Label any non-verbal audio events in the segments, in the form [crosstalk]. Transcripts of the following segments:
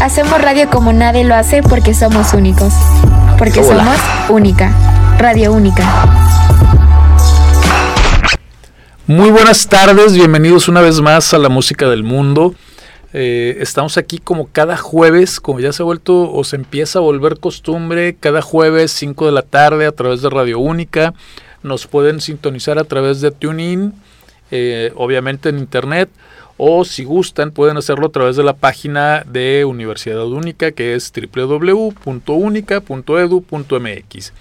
Hacemos radio como nadie lo hace porque somos únicos. Porque somos única. Radio única. Muy buenas tardes, bienvenidos una vez más a la música del mundo. Eh, estamos aquí como cada jueves, como ya se ha vuelto o se empieza a volver costumbre, cada jueves 5 de la tarde a través de Radio Única. Nos pueden sintonizar a través de TuneIn, eh, obviamente en internet, o si gustan pueden hacerlo a través de la página de Universidad Única que es www.unica.edu.mx.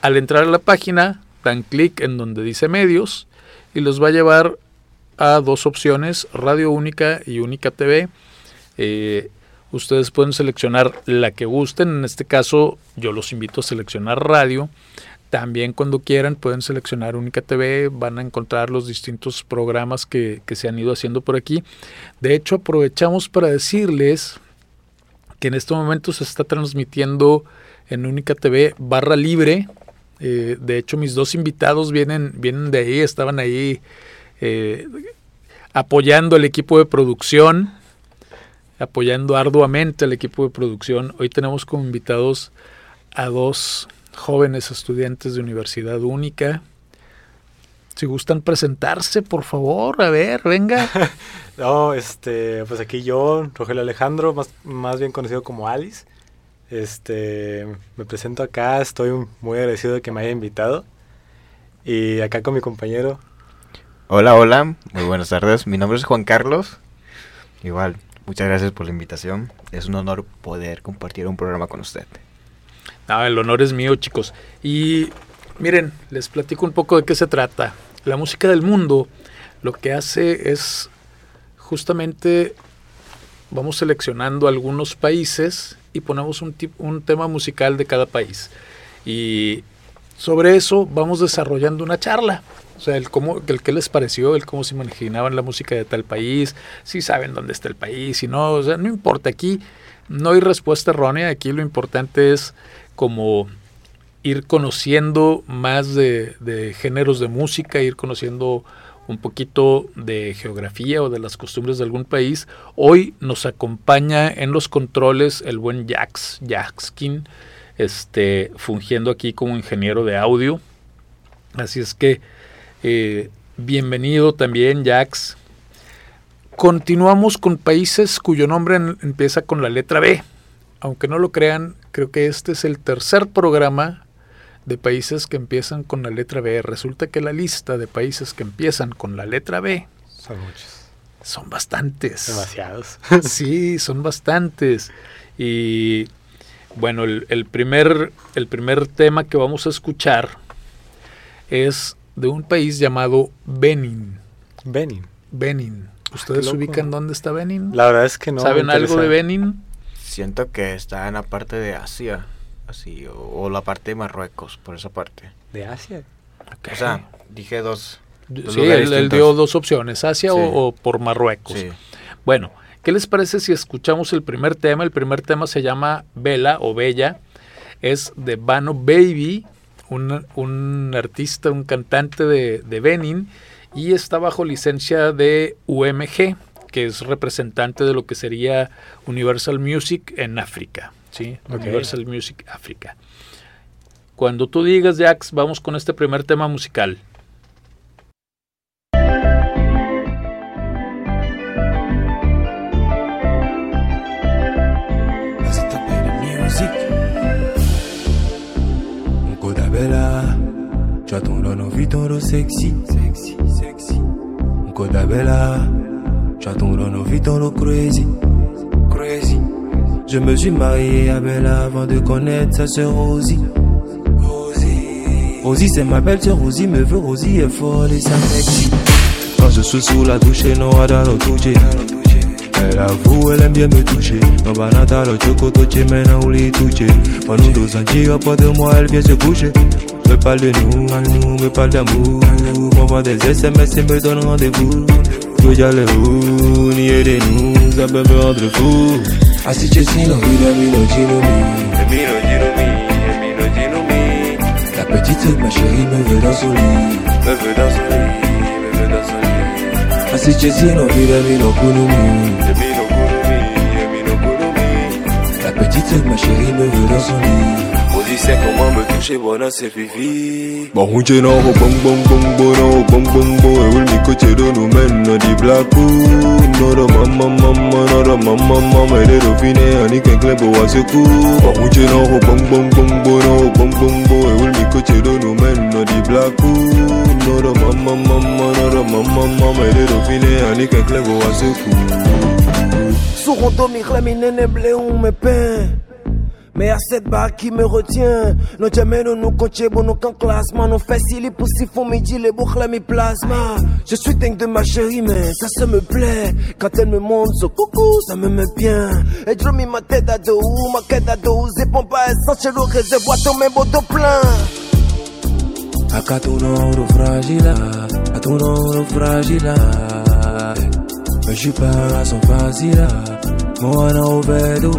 Al entrar a la página dan clic en donde dice medios y los va a llevar a dos opciones, Radio Única y Única TV. Eh, ustedes pueden seleccionar la que gusten, en este caso yo los invito a seleccionar radio. También cuando quieran pueden seleccionar Única TV, van a encontrar los distintos programas que, se han ido haciendo por aquí. De hecho, aprovechamos para decirles que en este momento se está transmitiendo en Única TV barra libre. Eh, de hecho, mis dos invitados vienen, vienen de ahí, estaban ahí eh, apoyando al equipo de producción, apoyando arduamente al equipo de producción. Hoy tenemos como invitados a dos jóvenes estudiantes de Universidad Única. Si gustan presentarse, por favor, a ver, venga. [laughs] no, este, pues aquí yo, Rogelio Alejandro, más, más bien conocido como Alice. Este, me presento acá, estoy muy agradecido de que me haya invitado. Y acá con mi compañero Hola, hola, muy buenas tardes. Mi nombre es Juan Carlos. Igual, muchas gracias por la invitación. Es un honor poder compartir un programa con usted. Ah, el honor es mío, chicos. Y miren, les platico un poco de qué se trata. La música del mundo lo que hace es justamente vamos seleccionando algunos países y ponemos un, un tema musical de cada país. Y sobre eso vamos desarrollando una charla. O sea, el, cómo, el qué les pareció, el cómo se imaginaban la música de tal país, si saben dónde está el país, si no, o sea, no importa, aquí no hay respuesta errónea, aquí lo importante es como ir conociendo más de, géneros de música, ir conociendo un poquito de geografía o de las costumbres de algún país. Hoy nos acompaña en los controles el buen Jax, Jaxkin, este, fungiendo aquí como ingeniero de audio. Así es que eh, bienvenido también, Jax. Continuamos con países cuyo nombre empieza con la letra B. Aunque no lo crean, creo que este es el tercer programa de países que empiezan con la letra B. Resulta que la lista de países que empiezan con la letra B son muchos. Son bastantes. Demasiados. [laughs] sí, son bastantes. Y bueno, el, primer, el primer tema que vamos a escuchar es de un país llamado Benin. Benin. Benin. ¿Ustedes ubican dónde está Benin? La verdad es que no. ¿Saben algo de Benin? Siento que está en la parte de Asia, así, o, la parte de Marruecos, por esa parte. ¿De Asia? O sea, dije dos. sí, él, dio dos opciones, Asia o, por Marruecos. Bueno, ¿qué les parece si escuchamos el primer tema? El primer tema se llama Bella o Bella. Es de Bano Baby un, artista, un cantante de, Benin y está bajo licencia de UMG, que es representante de lo que sería Universal Music en África. ¿sí? Universal Music África. Cuando tú digas, Jax, vamos con este primer tema musical. Tu as ton sexy, sexy, sexy. Koda Tu as ton nom vitoro crazy, crazy. Je me suis marié à Bella avant de connaître sa sœur Rosie. Rosie, Rosie c'est ma belle sœur Rosie, me veut Rosie est folle et sexy. Quand je suis sous la douche, non, dans le toucher. Elle avoue, elle aime bien me toucher. Non, banata, le choco, touché, maintenant, ou les toucher. Pas nous deux ans, pas de moi, elle vient se coucher. Me parle de nous, nous, me parle d'amour. M'envoie des SMS et me donne rendez-vous. Cuídale un y eres un Sabe otro fu Así che sino Vida mi no gino mi E mi no gino mi E mi no gino La petite ma chérie me veut dans son lit Me veut dans son lit Me veut dans son lit Así che sino Vida mi no kuno mi mi no kuno mi mi no kuno mi La petite ma chérie me veut dans son lit sais comment me toucher, voilà c'est Vivi. Bon, on tient en haut, bon, bon, bon, bon, bon, bon, bon, et oui, mais côté de nous mène, on dit black, non, non, maman, maman, non, maman, maman, et les revines, on est qu'un clé pour à ce coup. Bon, on tient en bon, bon, bon, bon, bon, bon, bon, et oui, mais côté de nous mène, on dit black, non, non, maman, maman, non, maman, maman, et les revines, on est qu'un à ce coup. Sur on dormira, mais n'en blé, on me peint. Mais à cette barre qui me retient, non jamais nous nous comptons bon nous qu'en classement, nous fait si les poussifs font midi les boucles mes plasma. Je suis dingue de ma chérie, mais ça se me plaît. Quand elle me montre ce coucou, ça me met bien. Et je mis ma tête à dos, ma tête à dos, et pompe pas essence chez le réservoir, ton même beau plein. Acá tu no fragile, a tu no fragile. Mais je suis pas là sans facile, moi non vedo.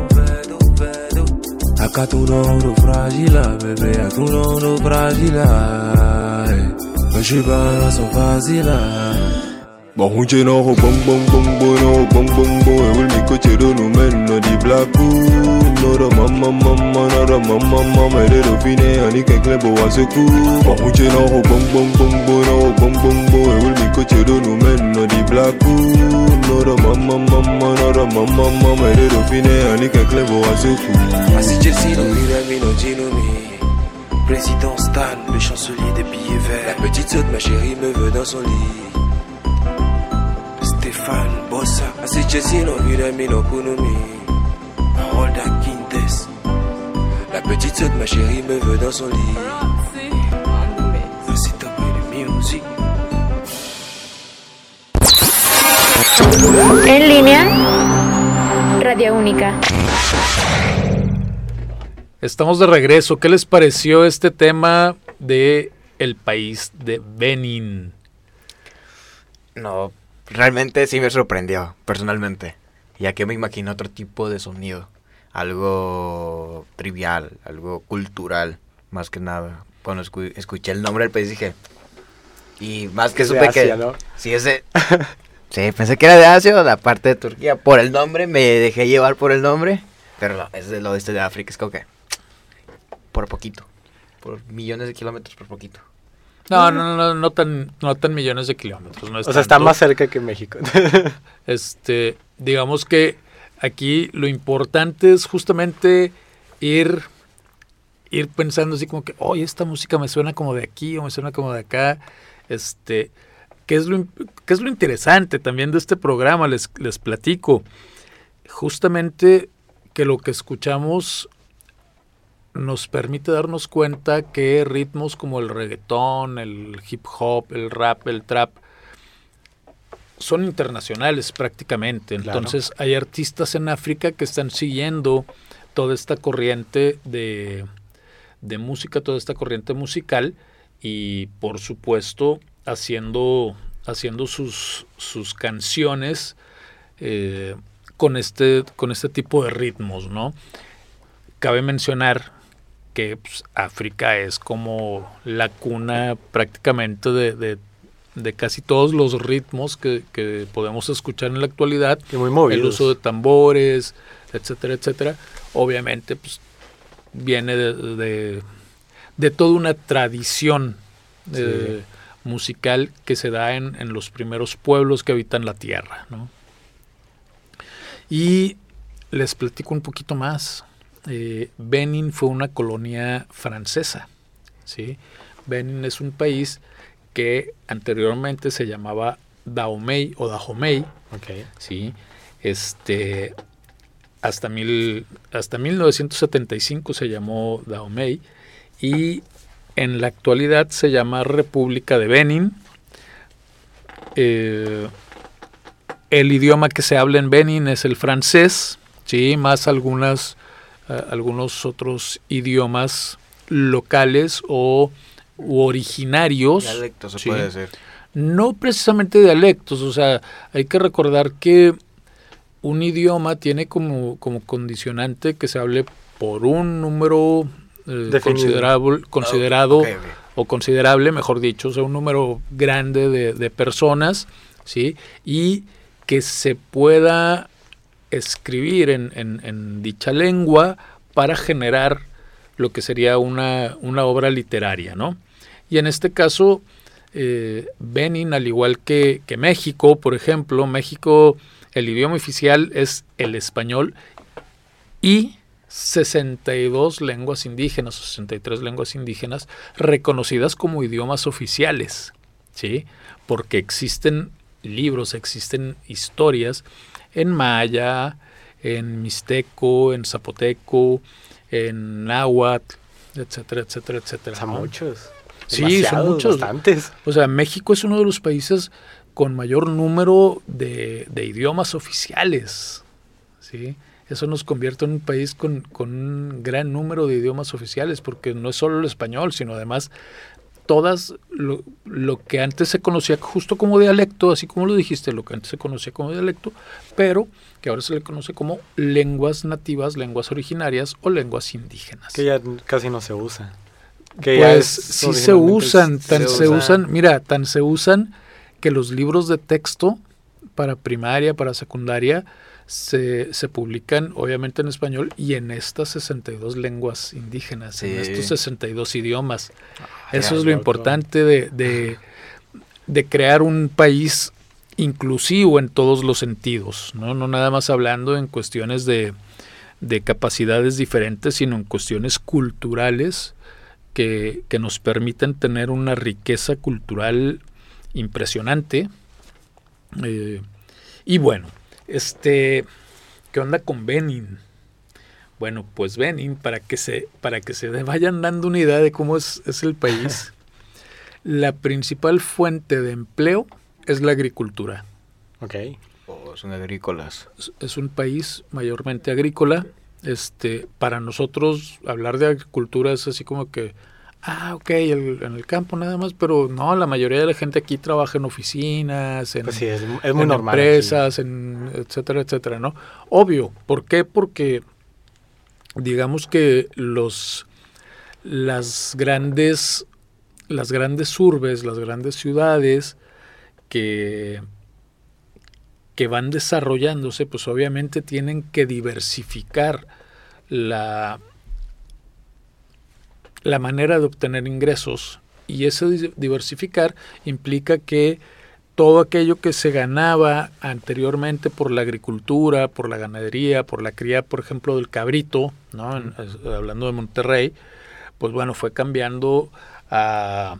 Acá tu nonu fragila, bebe, a tu nonu fragila. Mă păi și bala sunt fazila. Bonjeno, bon bon bon bono, bon bon bon, et que tu men. Noro mama mama, noro mama mama, et les dauphines, en y qu'un beau à secours. Bonjeno, bon bon bon bono, bon bon bon, et que tu men, no di blabou. Noro qu'un. Asi Président Stan, le chancelier des billets verts. La petite saute, ma chérie, me veut dans son lit. Stéphane Bossa Así Chelsea, no mira mi, no Kunomi Rolda Quintes La petite sœur de ma chérie me veut dans son lit Así top de music En línea, Radio Única. Estamos de regreso. ¿Qué les pareció este tema de el país de Benin? No, realmente sí me sorprendió, personalmente. Ya que me imaginé otro tipo de sonido. Algo trivial, algo cultural, más que nada. Cuando escu- escuché el nombre del país dije... Y más que de supe Asia, que... ¿no? Sí, es de... [laughs] sí, pensé que era de Asia o de la parte de Turquía. Por el nombre, me dejé llevar por el nombre. Pero no, es del oeste de África, es como que... Por poquito. Por millones de kilómetros, por poquito. No, no, no, no tan, no tan millones de kilómetros. No O sea, está más cerca que México. [laughs] Este, digamos que aquí lo importante es justamente ir, ir pensando así como que, oye, esta música me suena como de aquí o me suena como de acá. Este, ¿qué es lo, qué es lo interesante también de este programa? Les, les platico. Justamente que lo que escuchamos nos permite darnos cuenta que ritmos como el reggaetón, el hip hop, el rap, el trap, son internacionales prácticamente. Claro. Entonces hay artistas en África que están siguiendo toda esta corriente de, de música, toda esta corriente musical y por supuesto haciendo, haciendo sus, sus canciones eh, con, este, con este tipo de ritmos, ¿no? Cabe mencionar que pues, África es como la cuna prácticamente de, de- de casi todos los ritmos que, que podemos escuchar en la actualidad. Y muy movidos. El uso de tambores, etcétera, etcétera. Obviamente, pues viene de, de, de toda una tradición eh, musical que se da en, en los primeros pueblos que habitan la tierra, ¿no? Y les platico un poquito más. Eh, Benin fue una colonia francesa. ¿sí? Benin es un país que anteriormente se llamaba Dahomey o Dahomey. ¿sí? Este, hasta, mil, hasta 1975 se llamó Dahomey y en la actualidad se llama República de Benin. Eh, el idioma que se habla en Benin es el francés, ¿sí? más algunas, algunos otros idiomas locales o u originarios. Dialecto se sí. puede decir. No precisamente dialectos, o sea, hay que recordar que un idioma tiene como, como condicionante que se hable por un número eh, considerable, considerado Ok, ok. o considerable, mejor dicho, o sea, un número grande de, de personas, ¿sí? Y que se pueda escribir en, en- dicha lengua para generar lo que sería una, una obra literaria, ¿no? Y en este caso, eh, Benin, al igual que, que México, por ejemplo, México, el idioma oficial es el español y 62 lenguas indígenas, 63 lenguas indígenas reconocidas como idiomas oficiales, ¿sí? Porque existen libros, existen historias en maya, en mixteco, en zapoteco, en náhuatl, etcétera, etcétera, etcétera. Son muchos. Sí, son muchos. Bastantes. O sea, México es uno de los países con mayor número de, de idiomas oficiales, ¿sí? Eso nos convierte en un país con, con, un gran número de idiomas oficiales, porque no es solo el español, sino además todas lo, lo, que antes se conocía justo como dialecto, así como lo dijiste, lo que antes se conocía como dialecto, pero que ahora se le conoce como lenguas nativas, lenguas originarias o lenguas indígenas. Que ya casi no se usa. Que pues sí se usan, tan se, se usa. usan, mira, tan se usan que los libros de texto para primaria, para secundaria, se, se, publican obviamente en español y en estas 62 lenguas indígenas, sí. en estos 62 idiomas. Eso es lo importante de, de, de, crear un país inclusivo en todos los sentidos, no, no nada más hablando en cuestiones de, de capacidades diferentes, sino en cuestiones culturales que, que nos permiten tener una riqueza cultural impresionante. Eh, y bueno, este, ¿qué onda con Benin? Bueno, pues Benin, para que se, para que se [laughs] vayan dando una idea de cómo es, es el país, [laughs] la principal fuente de empleo es la agricultura. Ok. Oh, son agrícolas. Es, es, un país mayormente agrícola. Este, para nosotros hablar de agricultura es así como que, ah, ok, el, en el campo nada más, pero no, la mayoría de la gente aquí trabaja en oficinas, en, pues sí, es, es muy en normal empresas, en etcétera, etcétera, ¿no? Obvio, ¿por qué? Porque digamos que los las grandes las grandes urbes, las grandes ciudades que que van desarrollándose, pues obviamente tienen que diversificar la la manera de obtener ingresos y ese diversificar implica que todo aquello que se ganaba anteriormente por la agricultura, por la ganadería, por la cría, por ejemplo, del cabrito, ¿no? En, hablando de Monterrey, pues bueno, fue cambiando a,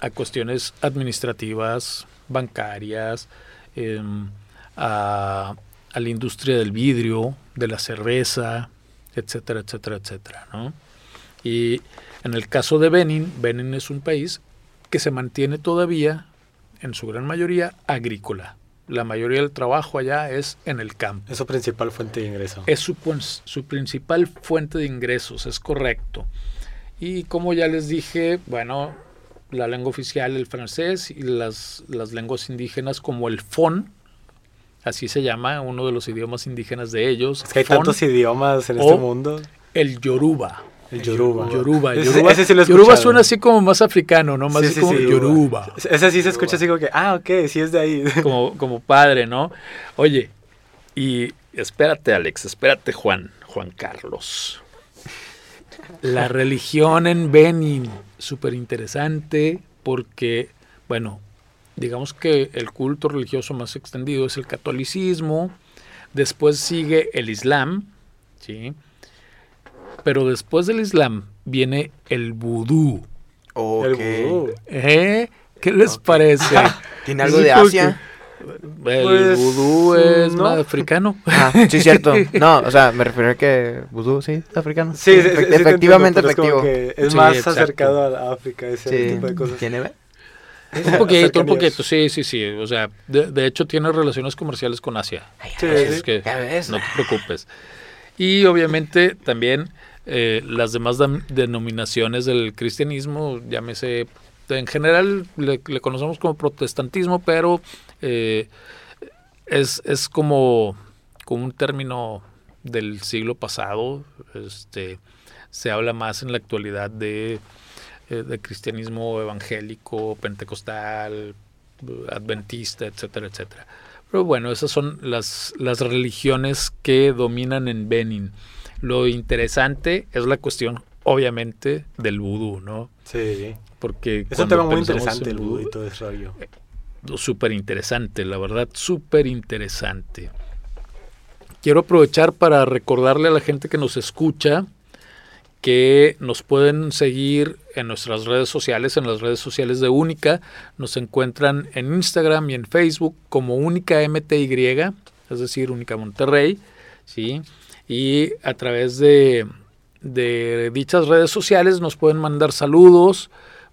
a cuestiones administrativas, bancarias, eh, a, a la industria del vidrio, de la cerveza, etcétera, etcétera, etcétera, ¿no? Y en el caso de Benin, Benin es un país que se mantiene todavía, en su gran mayoría, agrícola. La mayoría del trabajo allá es en el campo. Es su principal fuente de ingreso. Es su, su principal fuente de ingresos, es correcto. Y como ya les dije, bueno, la lengua oficial, el francés, y las, las lenguas indígenas como el fon, así se llama, uno de los idiomas indígenas de ellos. Es que hay fon, tantos idiomas en este mundo. El yoruba. El Yoruba. Yoruba. Yoruba, ese, ese sí lo Yoruba suena así como más africano, ¿no? Más sí, sí, como sí, Yoruba. Ese sí se escucha así como que, ah, ok, sí es de ahí. [laughs] Como, como padre, ¿no? Oye, y espérate, Alex, espérate, Juan, Juan Carlos. La religión en Benin, súper interesante porque, bueno, digamos que el culto religioso más extendido es el catolicismo, después sigue el islam, ¿sí? Pero después del Islam viene el vudú. Okay. El vudú. ¿Eh? ¿Qué les okay. parece? [laughs] ¿Tiene algo de Asia? El pues, vudú es no. más africano. Ah, sí, [laughs] cierto. No, o sea, me refiero a que vudú, sí, es africano. Sí, sí, Efe sí efectivamente entiendo, efectivo. Es, es Sí, más exacto. acercado a África, ese Sí. tipo de cosas. ¿Tiene? Un poquito, un poquito, sí, sí, sí. O sea, de, de hecho tiene relaciones comerciales con Asia. Sí, Así sí. es que Ya ves. no te preocupes. Y obviamente también eh, las demás denominaciones del cristianismo, llámese, en general le, le conocemos como protestantismo, pero eh, es, es como, como un término del siglo pasado. Este, se habla más en la actualidad de, eh, de cristianismo evangélico, pentecostal, adventista, etcétera, etcétera. Pero bueno, esas son las, las religiones que dominan en Benin. Lo interesante es la cuestión obviamente del vudú, ¿no? Sí. Porque Es un tema muy interesante el vudú y todo ese rollo. súper interesante, la verdad, súper interesante. Quiero aprovechar para recordarle a la gente que nos escucha que nos pueden seguir en nuestras redes sociales, en las redes sociales de Única. Nos encuentran en Instagram y en Facebook como Única MTY, es decir, Única Monterrey, ¿sí? Y a través de, de dichas redes sociales nos pueden mandar saludos,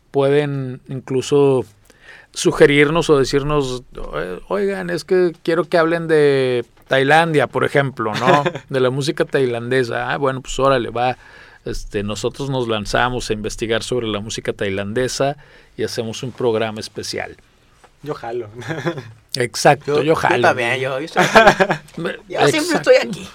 pueden incluso sugerirnos o decirnos, "Eh, oigan, es que quiero que hablen de Tailandia, por ejemplo, ¿no? [laughs] De la música tailandesa. Ah, bueno, pues órale, va. Este, nosotros nos lanzamos a investigar sobre la música tailandesa y hacemos un programa especial. Yo jalo. Exacto, yo, jalo. también, yo, yo. [laughs] Yo siempre estoy aquí.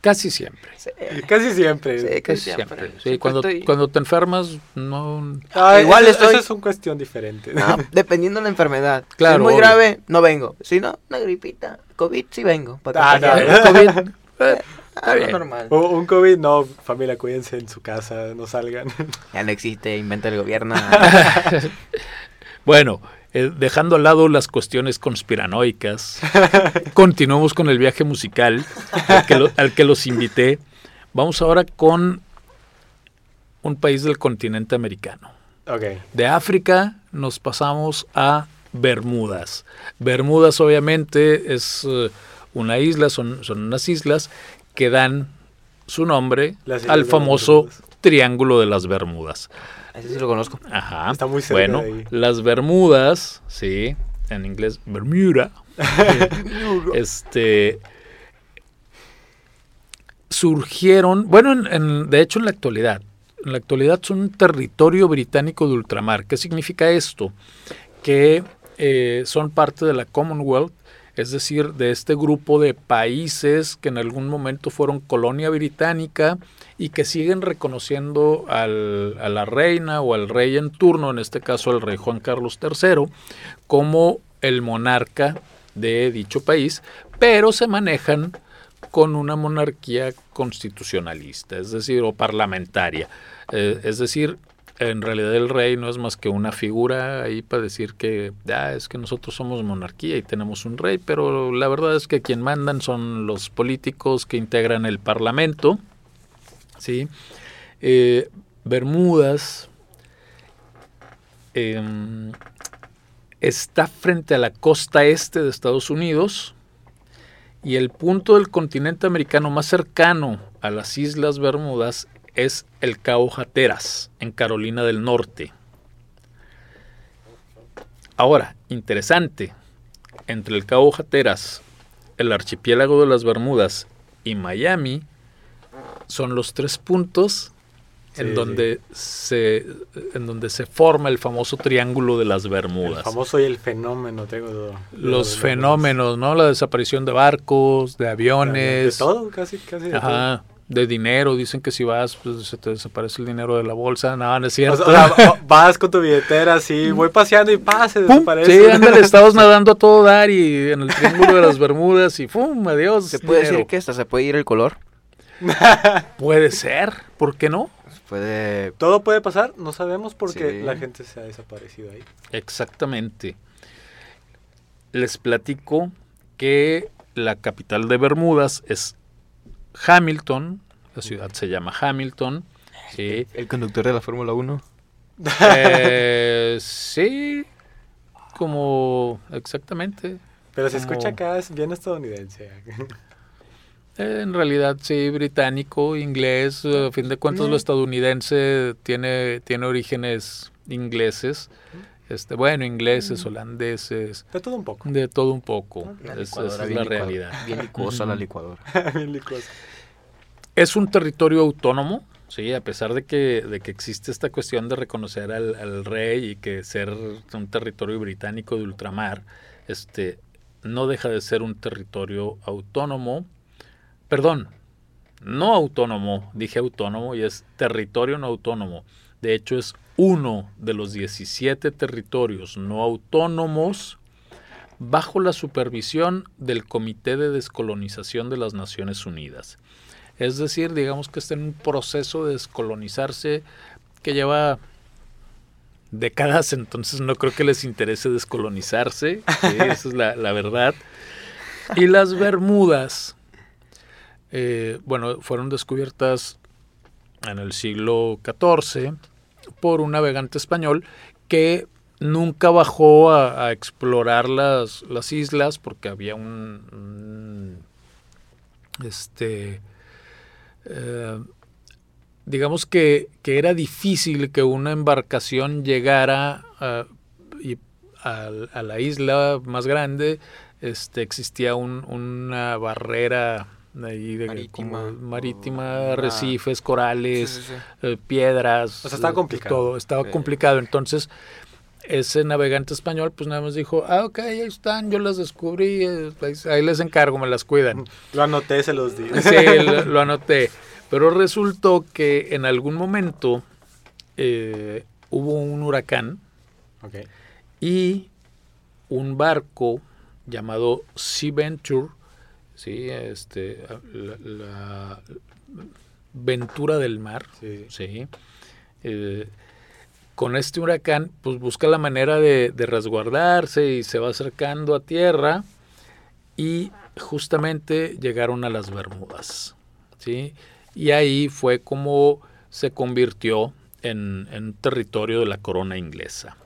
Casi siempre. Sí, Casi siempre. sí, Casi siempre. siempre. Sí, Siempre cuando, estoy- cuando te enfermas, no. Ah, Igual eso, estoy- eso es una cuestión diferente. No, [laughs] dependiendo de la enfermedad. Si Claro, es muy obvio. grave, no vengo. Si no, una gripita. COVID sí vengo. para Ah, no. [laughs] COVID, [laughs] Ah, bien. normal. O- un COVID, no, familia, cuídense en su casa, no salgan. Ya no existe, inventa el gobierno. Bueno, eh, dejando al lado las cuestiones conspiranoicas, [laughs] continuamos con el viaje musical al que, lo- al que los invité. Vamos ahora con un país del continente americano. ok. De África nos pasamos a Bermudas. Bermudas obviamente es eh, una isla, son, son unas islas que dan su nombre al famoso. Triángulo de las Bermudas. Ese sí lo conozco. Ajá. Está muy cerca bueno, de ahí. las Bermudas, sí, en inglés Bermuda. [laughs] este surgieron, bueno, en- en- de hecho en la actualidad, en la actualidad son un territorio británico de ultramar. ¿Qué significa esto? Que eh, son parte de la Commonwealth, es decir, de este grupo de países que en algún momento fueron colonia británica y que siguen reconociendo al- a la reina o al rey en turno, en este caso al rey Juan Carlos III, como el monarca de dicho país, pero se manejan con una monarquía constitucionalista, es decir, o parlamentaria. Eh, es decir, en realidad el rey no es más que una figura ahí para decir que ah, es que nosotros somos monarquía y tenemos un rey, pero la verdad es que quien mandan son los políticos que integran el parlamento. ¿sí? Eh, Bermudas em, está frente a la costa este de Estados Unidos y el punto del continente americano más cercano a las Islas Bermudas es el Cabo Hatteras, en Carolina del Norte. Ahora, interesante, entre el Cabo Hatteras, el archipiélago de las Bermudas y Miami son los tres puntos en Sí, donde se en donde se forma el famoso triángulo de las El Bermudas. famoso y el fenómeno, tengo. Los fenómenos, ¿no? La desaparición de barcos, de De aviones, todo, casi, casi. de ajá, de dinero. Dicen que si vas, pues se te desaparece el dinero de la bolsa. No, no es cierto. o sea, [laughs] vas con tu billetera así, voy paseando y pa, se ¡Pum! desaparece. Sí, ándale, estabas [laughs] nadando a todo dar y en el triángulo de las Bermudas y ¡pum! Adiós. ¿Se puede dinero. decir que hasta se puede ir el color? [laughs] Puede ser, ¿por qué no? Puede... Todo puede pasar, no sabemos porque Sí. la gente se ha desaparecido ahí. Exactamente. Les platico que la capital de Bermudas es Hamilton. La ciudad se llama Hamilton. Sí. El conductor de la Fórmula 1. Eh, sí, como exactamente. Pero se Como- escucha acá, es bien estadounidense. Eh, En realidad sí, británico, inglés, a fin de cuentas lo estadounidense tiene, tiene orígenes ingleses, este, bueno, ingleses, holandeses, De todo un poco. de todo un poco, licuadora esa es la realidad. Bien licuosa la Ujú. licuadora. [laughs] Bien licuoso. Es un territorio autónomo, sí, a pesar de que, de que existe esta cuestión de reconocer al, al rey y que ser un territorio británico de ultramar, este, no deja de ser un territorio autónomo, perdón, no autónomo, dije autónomo y es territorio no autónomo. De hecho, es uno de los 17 territorios no autónomos bajo la supervisión del Comité de Descolonización de las Naciones Unidas. Es decir, digamos que está en un proceso de descolonizarse que lleva décadas, entonces no creo que les interese descolonizarse, sí, [laughs] esa es la, la verdad. Y las Bermudas, eh, bueno, fueron descubiertas en el siglo XIV por un navegante español que nunca bajó a, explorar las, las, islas porque había un, un este eh, digamos que, que, era difícil que una embarcación llegara a, a, a la isla más grande este existía un, una barrera ahí de marítima, como marítima arrecifes, corales, Sí, sí, sí. eh, piedras, O sea, estaba eh, complicado. todo, estaba complicado. Entonces, ese navegante español, pues nada más dijo, ah, ok, ahí están, yo las descubrí, eh, ahí, ahí les encargo, me las cuidan. Lo anoté, se los di. Sí, lo, lo anoté. Pero resultó que en algún momento eh, hubo un huracán y un barco llamado Sea Venture, sí, este, la, la Ventura del Mar, Sí. sí, eh, con este huracán, pues busca la manera de, de resguardarse y se va acercando a tierra y justamente llegaron a las Bermudas, sí, y ahí fue como se convirtió en, en territorio de la corona inglesa.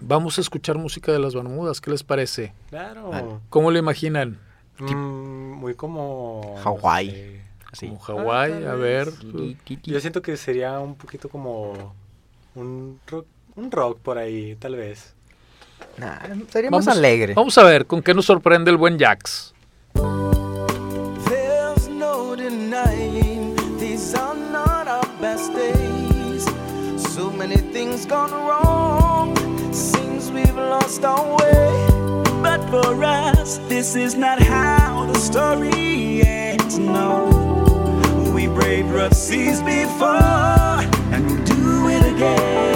Vamos a escuchar música de las Bermudas, ¿qué les parece? Claro. ¿Cómo lo imaginan? Mm, muy como... Hawái. no sé. Así. Como Hawái, Ah, a ver. Yo siento que sería un poquito como un rock, un rock por ahí, tal vez. Nah, sería más Vamos, alegre. vamos a ver con qué nos sorprende el buen Jax. There's no denying these are not our best days. So many things gone wrong. Seems we've lost our way. For us, this is not how the story ends. No, we braved rough seas before, and we'll do it again.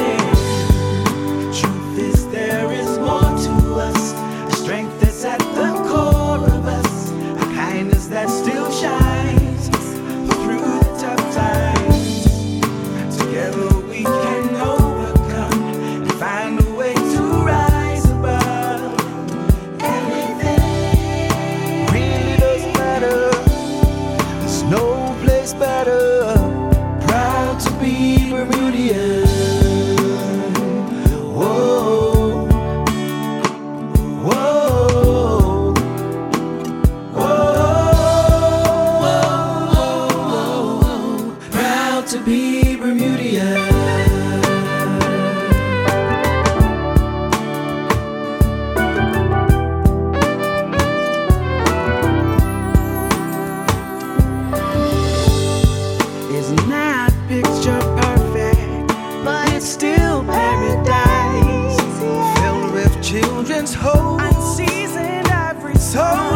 Children's hope. Unseasoned every soul.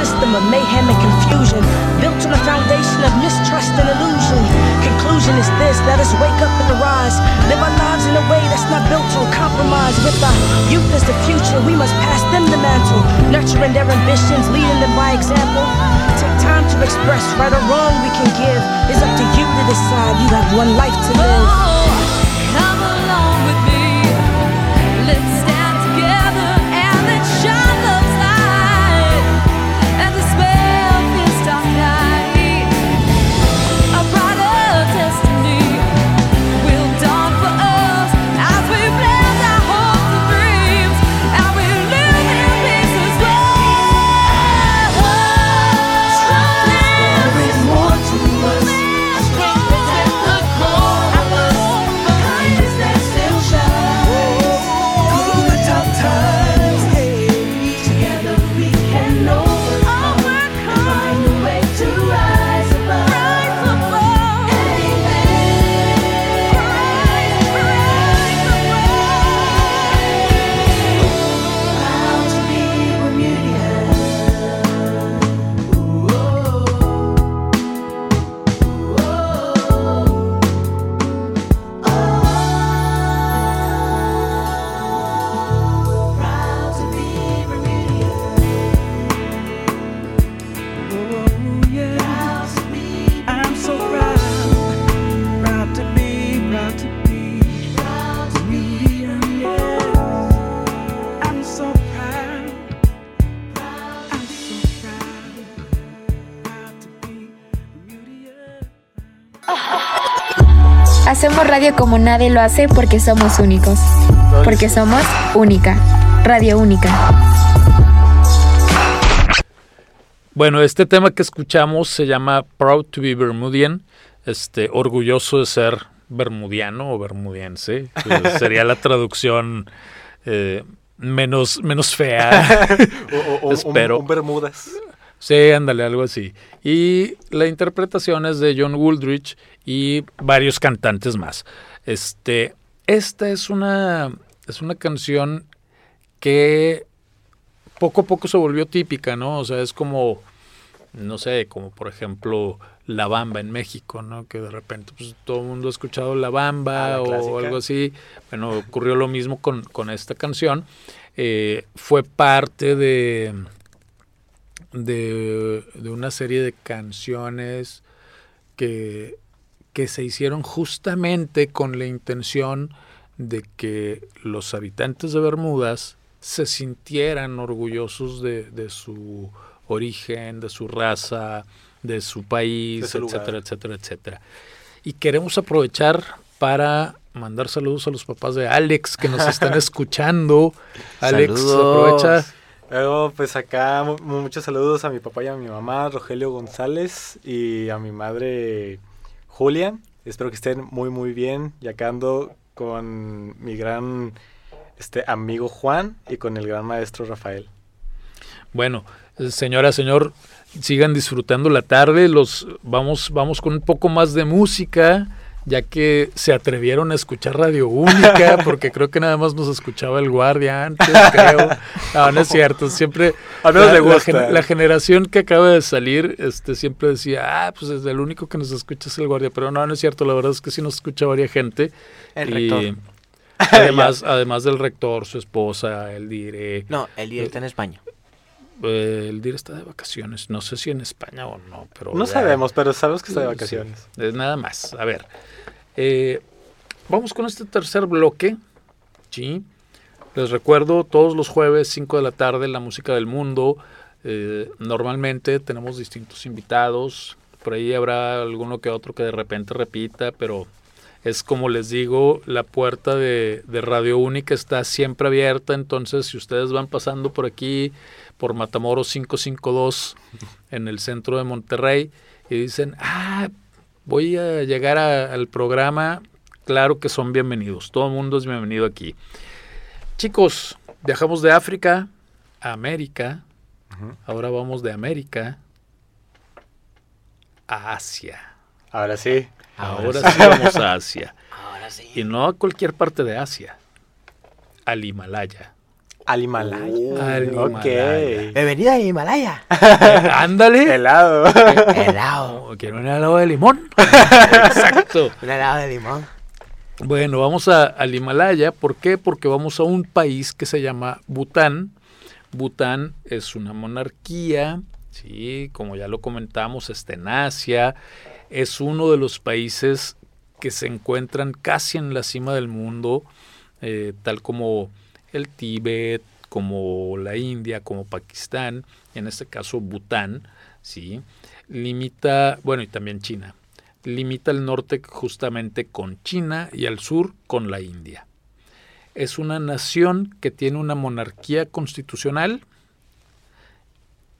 System of mayhem and confusion, built on a foundation of mistrust and illusion. Conclusion is this let us wake up and arise, live our lives in a way that's not built on compromise. With our youth as the future, we must pass them the mantle, nurturing their ambitions, leading them by example. Take time to express right or wrong we can give. It's up to you to decide. You have one life to live. Hacemos radio como nadie lo hace porque somos únicos. Porque somos única. Radio única. Bueno, este tema que escuchamos se llama Proud to be Bermudian, este, orgulloso de ser bermudiano o bermudiense, que [laughs] sería la traducción eh, menos, menos fea. [laughs] O- o- o- Espero. Un, un Bermudas. Sí, ándale, algo así. Y la interpretación es de John Wooldridge y varios cantantes más. Este, esta es una, es una canción que poco a poco se volvió típica, ¿no? O sea, es como, no sé, como por ejemplo La Bamba en México, ¿no? Que de repente pues, todo el mundo ha escuchado La Bamba Ah, o algo así. Bueno, ocurrió lo mismo con, con esta canción. Eh, fue parte de, de, de una serie de canciones que, que se hicieron justamente con la intención de que los habitantes de Bermudas se sintieran orgullosos de, de su origen, de su raza, de su país, lugar. etcétera, etcétera, etcétera. Y queremos aprovechar para mandar saludos a los papás de Alex que nos están [laughs] escuchando. Alex, Saludos. aprovecha. Luego, pues acá mu- muchos saludos a mi papá y a mi mamá, Rogelio González, y a mi madre Julia. Espero que estén muy, muy bien. Y acá con mi gran este, amigo Juan y con el gran maestro Rafael. Bueno, señora, señor, sigan disfrutando la tarde. Los vamos, vamos con un poco más de música, ya que se atrevieron a escuchar Radio Única, [laughs] porque creo que nada más nos escuchaba el guardia antes, creo. No, no es [laughs] cierto. Siempre Al menos la, le la gusta. gen- la generación que acaba de salir, este, siempre decía, ah, pues es el único que nos escucha es el guardia. Pero no, no es cierto. La verdad es que sí nos escucha varias gente. El Y rector. Además, [laughs] además del rector, su esposa, el dire. No, el día está en España. Eh, el DIR está de vacaciones. No sé si en España o no, pero. No ya- sabemos, pero sabemos que está de vacaciones. sí. Es nada más. A ver. eh, vamos con este tercer bloque. Sí. Les recuerdo, todos los jueves, 5 de la tarde, la música del mundo. Eh, normalmente tenemos distintos invitados. Por ahí habrá alguno que otro que de repente repita, pero es como les digo, la puerta de, de Radio Única está siempre abierta. Entonces, si ustedes van pasando por aquí, por Matamoros 552, en el centro de Monterrey, y dicen, ah, voy a llegar a- al programa, claro que son bienvenidos. Todo el mundo es bienvenido aquí. Chicos, viajamos de África a América. Ahora vamos de América a Asia. Ahora sí. Ahora sí vamos a Asia. Ahora sí. Y no a cualquier parte de Asia. Al Himalaya. Al Himalaya. Al ok. Himalaya. Bienvenida a Himalaya. [laughs] Ándale. Helado. helado. [laughs] Oh, Quiero un helado de limón. [laughs] Exacto. Un helado de limón. Bueno, vamos a- al Himalaya. ¿Por qué? Porque vamos a un país que se llama Bután. Bután es una monarquía, sí, como ya lo comentamos, está en Asia. Es uno de los países que se encuentran casi en la cima del mundo, eh, tal como el Tíbet, como la India, como Pakistán, en este caso Bután, sí, limita, bueno, y también China, limita el norte justamente con China y al sur con la India. Es una nación que tiene una monarquía constitucional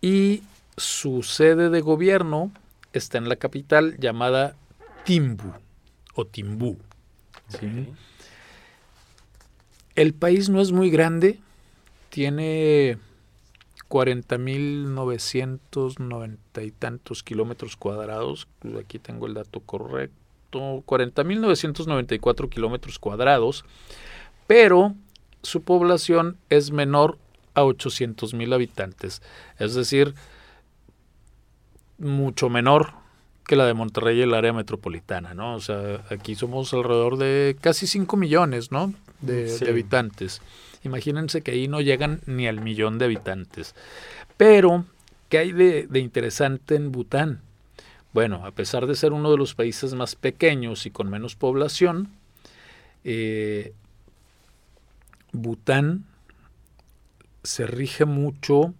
y su sede de gobierno está en la capital llamada Timbu o Timbú. ¿sí? El país no es muy grande, tiene 40.990 y tantos kilómetros cuadrados. Aquí tengo el dato correcto. 40.994 kilómetros cuadrados. Pero su población es menor a 800.000 habitantes. Es decir, mucho menor que la de Monterrey y el área metropolitana, ¿no? O sea, aquí somos alrededor de casi 5 millones, ¿no? De, Sí. de habitantes. Imagínense que ahí no llegan ni al millón de habitantes. Pero, ¿qué hay de, de interesante en Bután? Bueno, a pesar de ser uno de los países más pequeños y con menos población, eh, Bután se rige mucho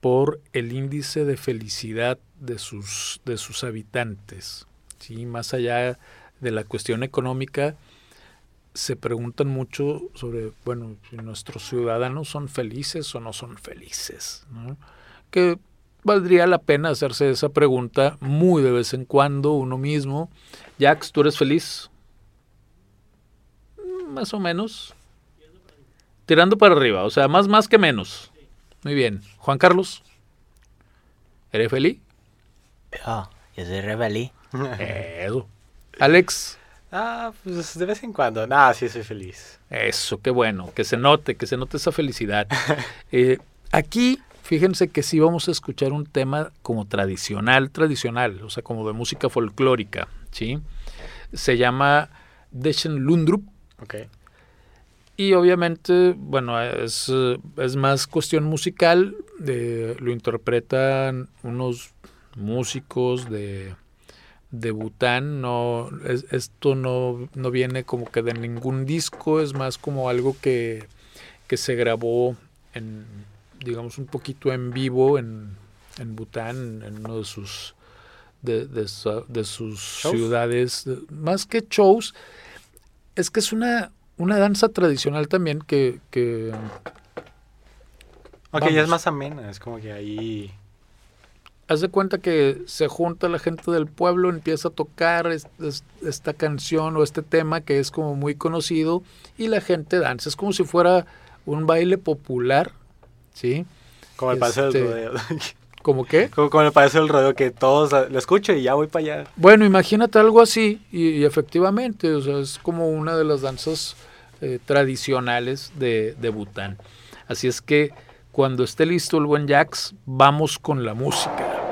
por el índice de felicidad de sus, de sus habitantes. ¿sí? Más allá de la cuestión económica, se preguntan mucho sobre, bueno, si nuestros ciudadanos son felices o no son felices. ¿no? Que valdría la pena hacerse esa pregunta muy de vez en cuando uno mismo. Jax, ¿tú eres feliz? Mm, Más o menos. Tirando para arriba, o sea, más más que menos. Muy bien. Juan Carlos, ¿eres feliz? Yo, yo soy rebelí. Eso. Alex, Ah, pues de vez en cuando. Nah, sí, soy feliz. eso, qué bueno, que se note, que se note esa felicidad. [laughs] Eh, aquí, fíjense que sí vamos a escuchar un tema como tradicional, tradicional, o sea, como de música folclórica, ¿sí? Se llama Deshen Lundrup, Ok. Y obviamente, bueno, es, es más cuestión musical, de, lo interpretan unos músicos de, de Bután, no, es- esto no, no viene como que de ningún disco, es más como algo que, que se grabó en, digamos, un poquito en vivo en, en Bután, en uno de sus, de, de su- de sus ¿Shows? ciudades, de- más que shows, es que es una, una danza tradicional también que, que Ok, ya es más amena. Es como que ahí haz de cuenta que se junta la gente del pueblo, empieza a tocar esta canción o este tema que es como muy conocido y la gente danza. Es como si fuera un baile popular, ¿sí? Como el paseo del este, rodeo. [laughs] ¿Cómo qué? Como, el paseo del rodeo, que todos lo escucho y ya voy para allá. Bueno, imagínate algo así y, efectivamente, o sea, es como una de las danzas eh, tradicionales de, de Bután. Así es que cuando esté listo el buen Jax, vamos con la música.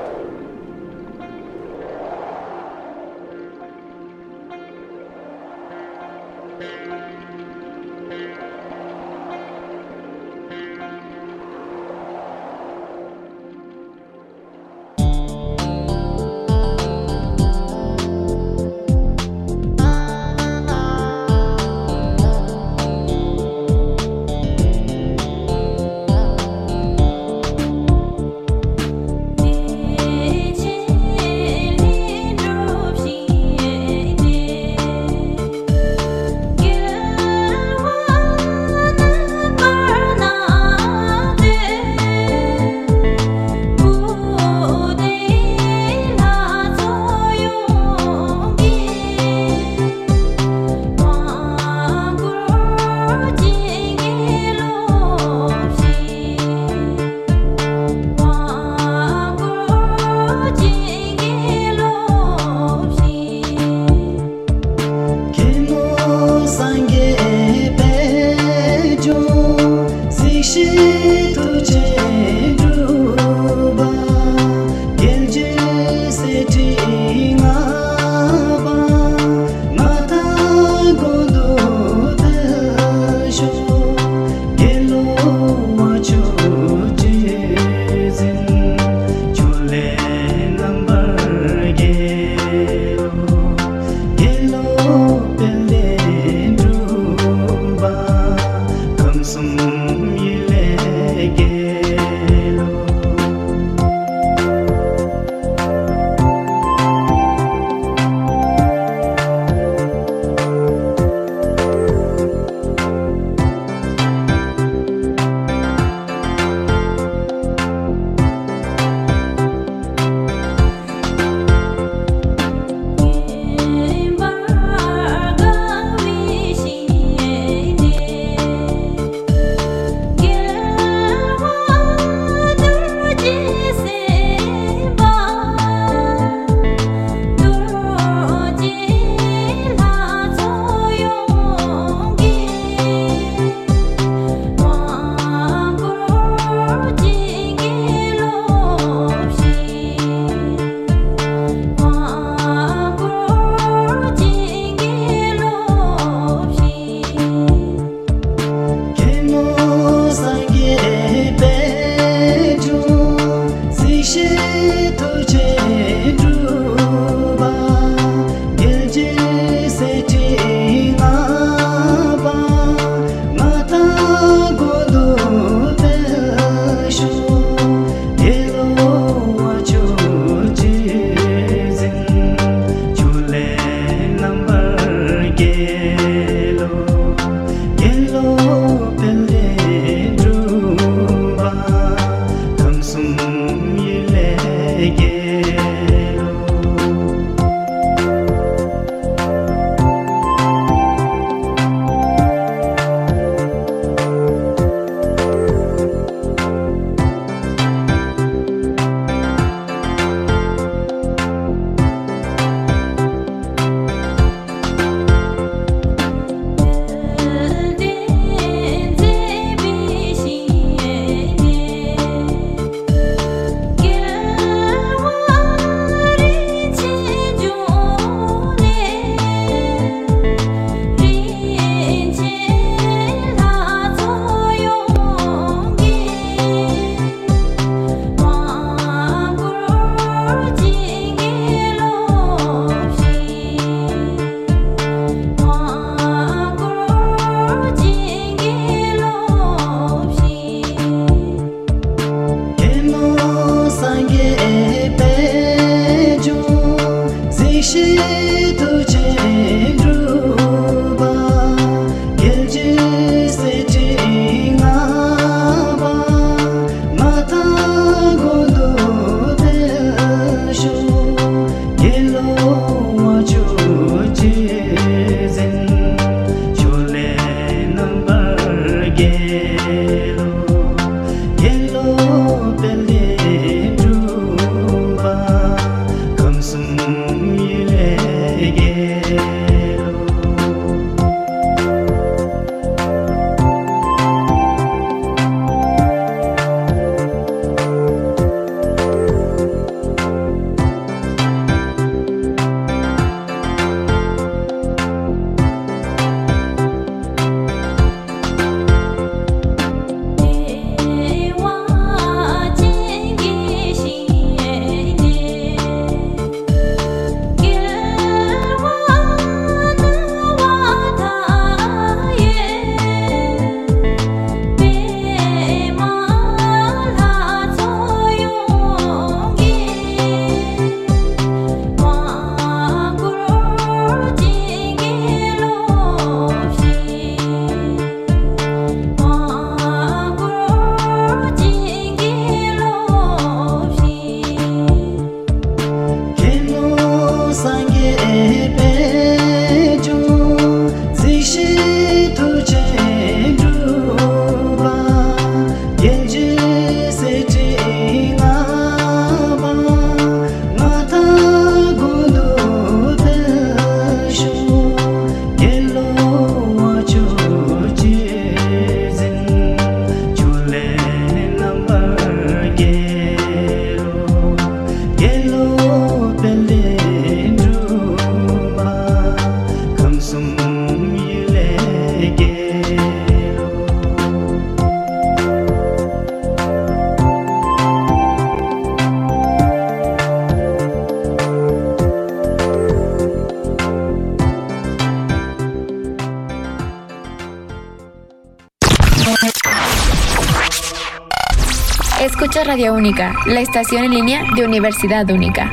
Radio Única, la estación en línea de Universidad Única.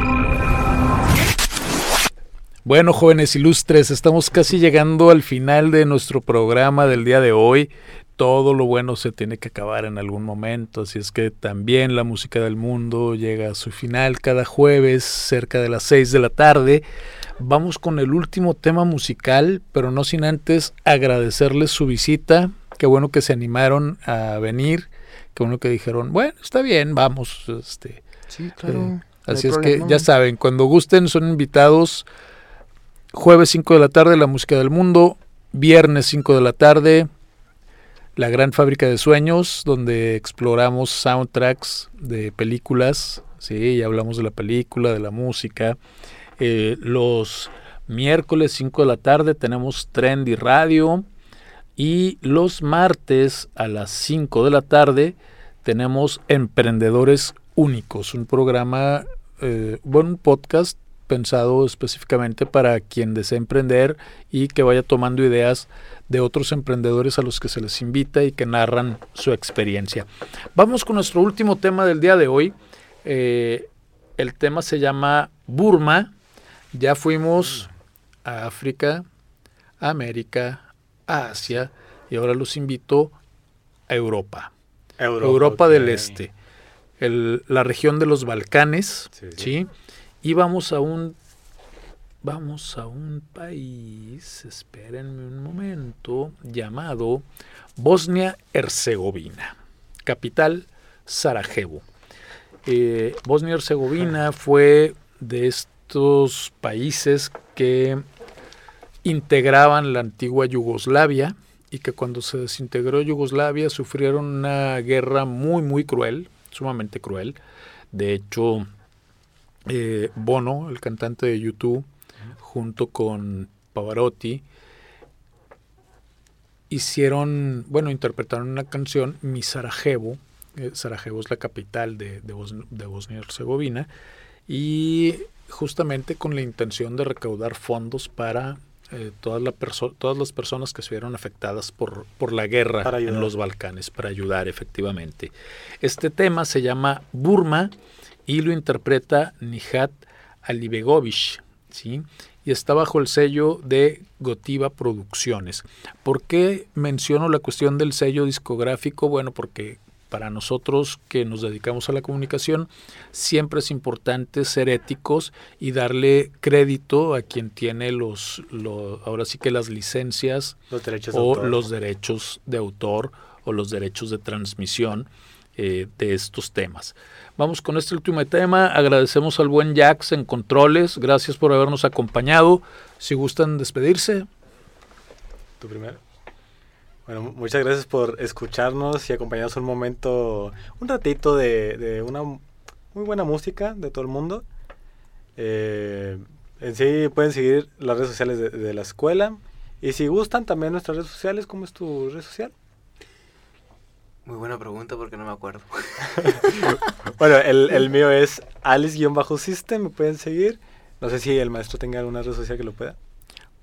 Bueno, jóvenes ilustres, estamos casi llegando al final de nuestro programa del día de hoy. Todo lo bueno se tiene que acabar en algún momento, así es que también la música del mundo llega a su final cada jueves cerca de las 6 de la tarde. Vamos con el último tema musical, pero no sin antes agradecerles su visita. Qué bueno que se animaron a venir, qué bueno que dijeron, bueno, está bien, vamos. Este, Sí, eh, así es que ya saben, cuando gusten son invitados jueves 5 de la tarde la música del mundo, viernes 5 de la tarde la gran fábrica de sueños donde exploramos soundtracks de películas, sí, y hablamos de la película, de la música. Eh, los miércoles 5 de la tarde tenemos Trendy Radio y los martes a las 5 de la tarde tenemos Emprendedores Únicos, un programa, eh, bueno, un podcast pensado específicamente para quien desea emprender y que vaya tomando ideas de otros emprendedores a los que se les invita y que narran su experiencia. Vamos con nuestro último tema del día de hoy. Eh, el tema se llama Burma. Ya fuimos a África, América, a Asia y ahora los invito a Europa. Europa, del. Este, el- la región de los Balcanes, Sí, ¿sí? sí. Y vamos a un vamos a un país, espérenme un momento, llamado Bosnia-Herzegovina, capital Sarajevo. Eh, Bosnia-Herzegovina [laughs] fue de estos países que integraban la antigua Yugoslavia y que cuando se desintegró Yugoslavia sufrieron una guerra muy muy cruel, sumamente cruel. De hecho, eh, Bono, el cantante de YouTube, junto con Pavarotti, hicieron, bueno, interpretaron una canción, Mi Sarajevo. eh, Sarajevo es la capital de, de de Bosnia y Herzegovina. Y justamente con la intención de recaudar fondos para eh, todas, la todas las personas que se vieron afectadas por, por la guerra en los Balcanes, para ayudar efectivamente. Este tema se llama Burma y lo interpreta Nihat Alibegovich, ¿sí? Y está bajo el sello de Gotiva Producciones. ¿Por qué menciono la cuestión del sello discográfico? Bueno, porque para nosotros que nos dedicamos a la comunicación, siempre es importante ser éticos y darle crédito a quien tiene los, lo- ahora sí que las licencias Los derechos de o autor. los derechos de autor o los derechos de transmisión eh, de estos temas. Vamos con este último tema. Agradecemos al buen Jax en controles. Gracias por habernos acompañado. Si gustan despedirse. ¿Tú primero? Bueno, mu- muchas gracias por escucharnos y acompañarnos un momento, un ratito de, de una muy buena música de todo el mundo. Eh, en sí pueden seguir las redes sociales de, de la escuela. Y si gustan también nuestras redes sociales, ¿cómo es tu red social? Muy buena pregunta porque no me acuerdo. [laughs] Bueno, el, el mío es Alice-System, me pueden seguir. No sé si el maestro tenga alguna red social que lo pueda.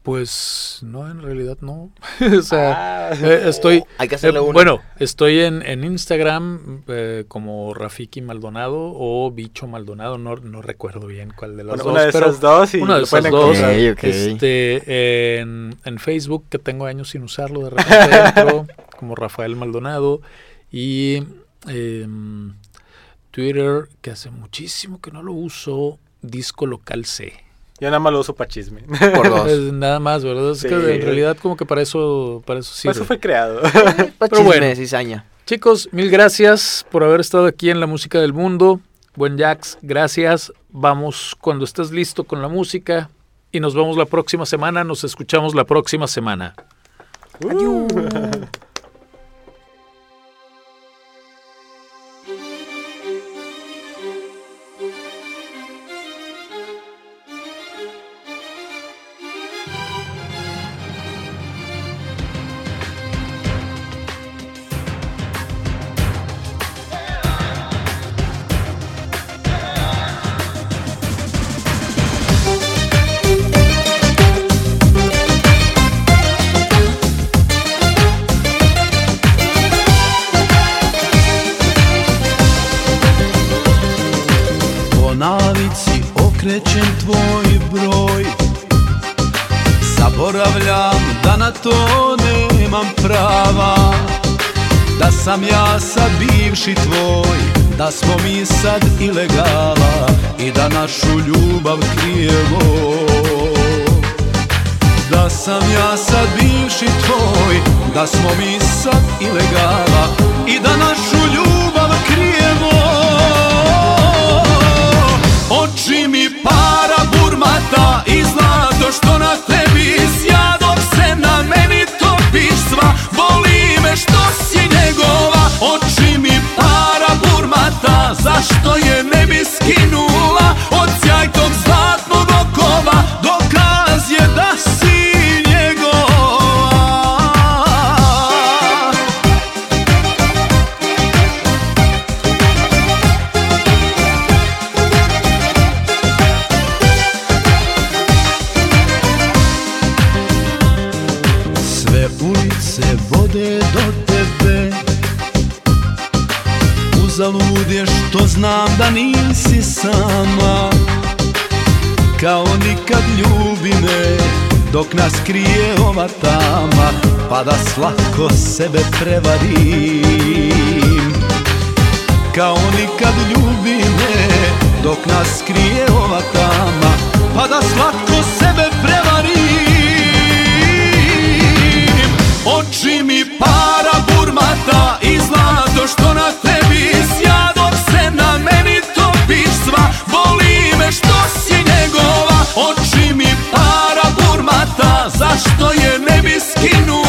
Pues no, en realidad no. [laughs] o sea, Ah. eh, estoy. Hay que hacerle eh, una. Bueno, estoy en, en Instagram eh, como Rafiki Maldonado o Bicho Maldonado. No, no recuerdo bien cuál de las Bueno, dos. una de pero esas dos y una de esas dos. encontrar. Ok, ok. Este, en, en Facebook, que tengo años sin usarlo, de repente [laughs] entro como Rafael Maldonado. Y em, Twitter, que hace muchísimo que no lo uso, Disco Local C. Yo nada más lo uso para chisme. Por dos. [laughs] Nada más, ¿verdad? Es Sí. que en realidad como que para eso, para eso sirve. eso fue creado. [laughs] Para Pero bueno. chisme, cizaña. Chicos, mil gracias por haber estado aquí en La Música del Mundo. Buen Jax, gracias. Vamos cuando estés listo con la música y nos vemos la próxima semana. Nos escuchamos la próxima semana. Thank [laughs] bivši tvoj Da smo mi sad ilegala I da našu ljubav krijemo. Da sam ja sad bivši tvoj Da smo mi sad ilegala I da našu ljubav krijemo. Oči mi para burmata I zlato što na tebi ne bi znam da nisi sama Kao nikad ljubi me Dok nas krije ova tama Pa da slatko sebe prevarim. Kao nikad ljubi me Dok nas krije ova tama Pa da slatko sebe prevarim. Oči mi para burmata I zlato što na tebi sja Zašto je ne bi skinula